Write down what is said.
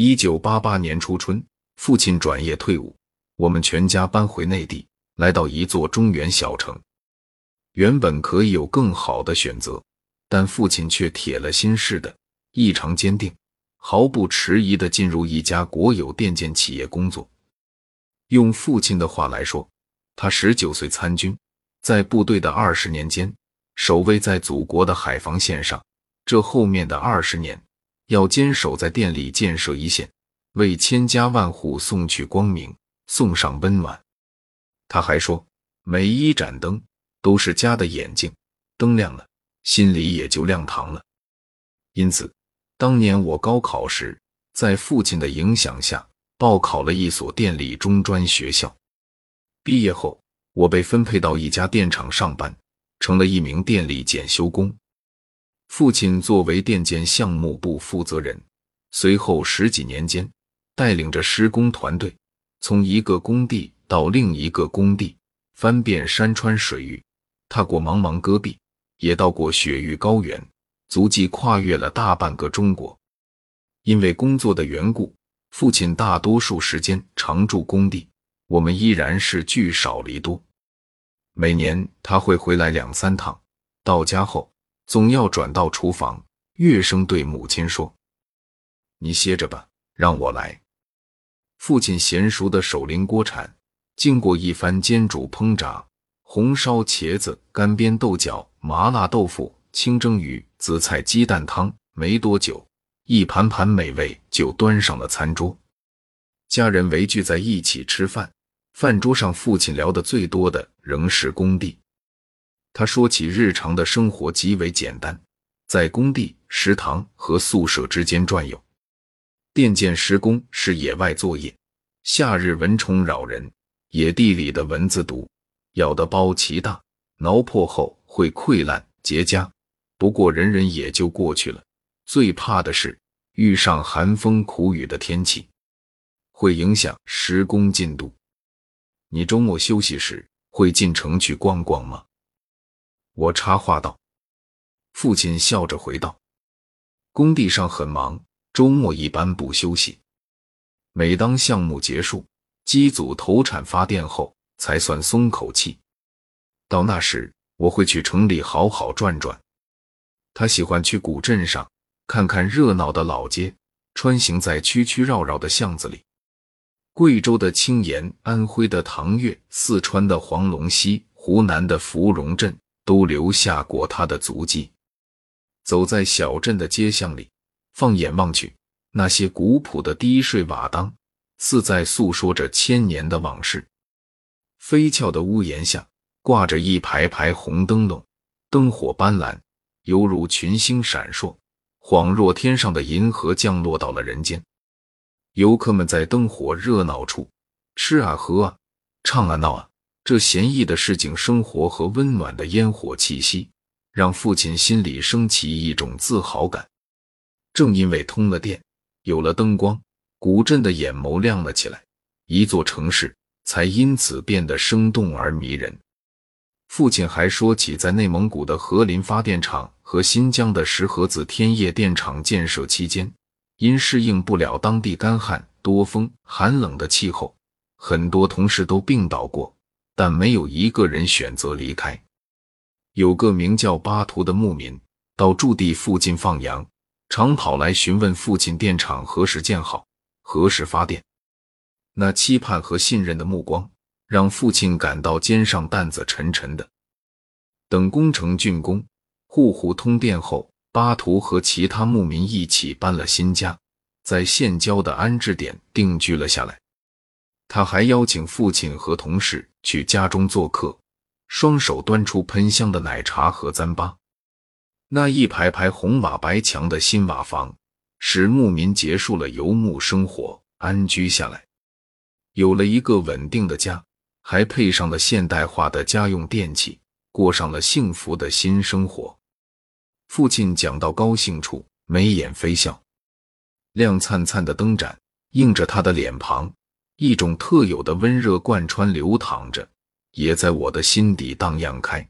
一九八八年初春，父亲转业退伍，我们全家搬回内地，来到一座中原小城。原本可以有更好的选择，但父亲却铁了心似的，异常坚定，毫不迟疑的进入一家国有电建企业工作。用父亲的话来说，他十九岁参军，在部队的二十年间，守卫在祖国的海防线上。这后面的二十年，要坚守在电力建设一线，为千家万户送去光明，送上温暖。他还说，每一盏灯都是家的眼睛，灯亮了，心里也就亮堂了。因此，当年我高考时，在父亲的影响下，报考了一所电力中专学校。毕业后，我被分配到一家电厂上班，成了一名电力检修工。父亲作为电建项目部负责人，随后十几年间，带领着施工团队，从一个工地到另一个工地，翻遍山川水域，踏过茫茫戈壁，也到过雪域高原，足迹跨越了大半个中国。因为工作的缘故，父亲大多数时间常驻工地，我们依然是聚少离多。每年他会回来两三趟，到家后。总要转到厨房，乐声对母亲说：“你歇着吧，让我来。”父亲娴熟的手拎锅铲，经过一番煎煮烹炸，红烧茄子、干煸豆角、麻辣豆腐、清蒸鱼、紫菜鸡蛋汤，没多久，一盘盘美味就端上了餐桌。家人围聚在一起吃饭，饭桌上父亲聊得最多的仍是工地。他说起日常的生活极为简单，在工地、食堂和宿舍之间转悠。电建施工是野外作业，夏日蚊虫扰人，野地里的蚊子毒咬得包奇大，挠破后会溃烂结痂。不过忍忍也就过去了。最怕的是遇上寒风苦雨的天气，会影响施工进度。你周末休息时会进城去逛逛吗？我插话道：“父亲笑着回道，工地上很忙，周末一般不休息。每当项目结束，机组投产发电后，才算松口气。到那时，我会去城里好好转转。他喜欢去古镇上看看热闹的老街，穿行在曲曲绕绕的巷子里。贵州的青岩，安徽的唐岳，四川的黄龙溪，湖南的芙蓉镇。”都留下过他的足迹。走在小镇的街巷里，放眼望去，那些古朴的低税瓦当，似在诉说着千年的往事。飞翘的屋檐下挂着一排排红灯笼，灯火斑斓，犹如群星闪烁，恍若天上的银河降落到了人间。游客们在灯火热闹处吃啊喝啊，唱啊闹啊。这闲逸的市井生活和温暖的烟火气息，让父亲心里升起一种自豪感。正因为通了电，有了灯光，古镇的眼眸亮了起来，一座城市才因此变得生动而迷人。父亲还说起，在内蒙古的和林发电厂和新疆的石河子天业电厂建设期间，因适应不了当地干旱、多风、寒冷的气候，很多同事都病倒过。但没有一个人选择离开。有个名叫巴图的牧民到驻地附近放羊，常跑来询问父亲电厂何时建好，何时发电。那期盼和信任的目光，让父亲感到肩上担子沉沉的。等工程竣工，户户通电后，巴图和其他牧民一起搬了新家，在县郊的安置点定居了下来。他还邀请父亲和同事去家中做客，双手端出喷香的奶茶和糌粑。那一排排红瓦白墙的新瓦房，使牧民结束了游牧生活，安居下来，有了一个稳定的家，还配上了现代化的家用电器，过上了幸福的新生活。父亲讲到高兴处，眉眼飞笑，亮灿灿的灯盏映着他的脸庞。一种特有的温热贯穿流淌着，也在我的心底荡漾开。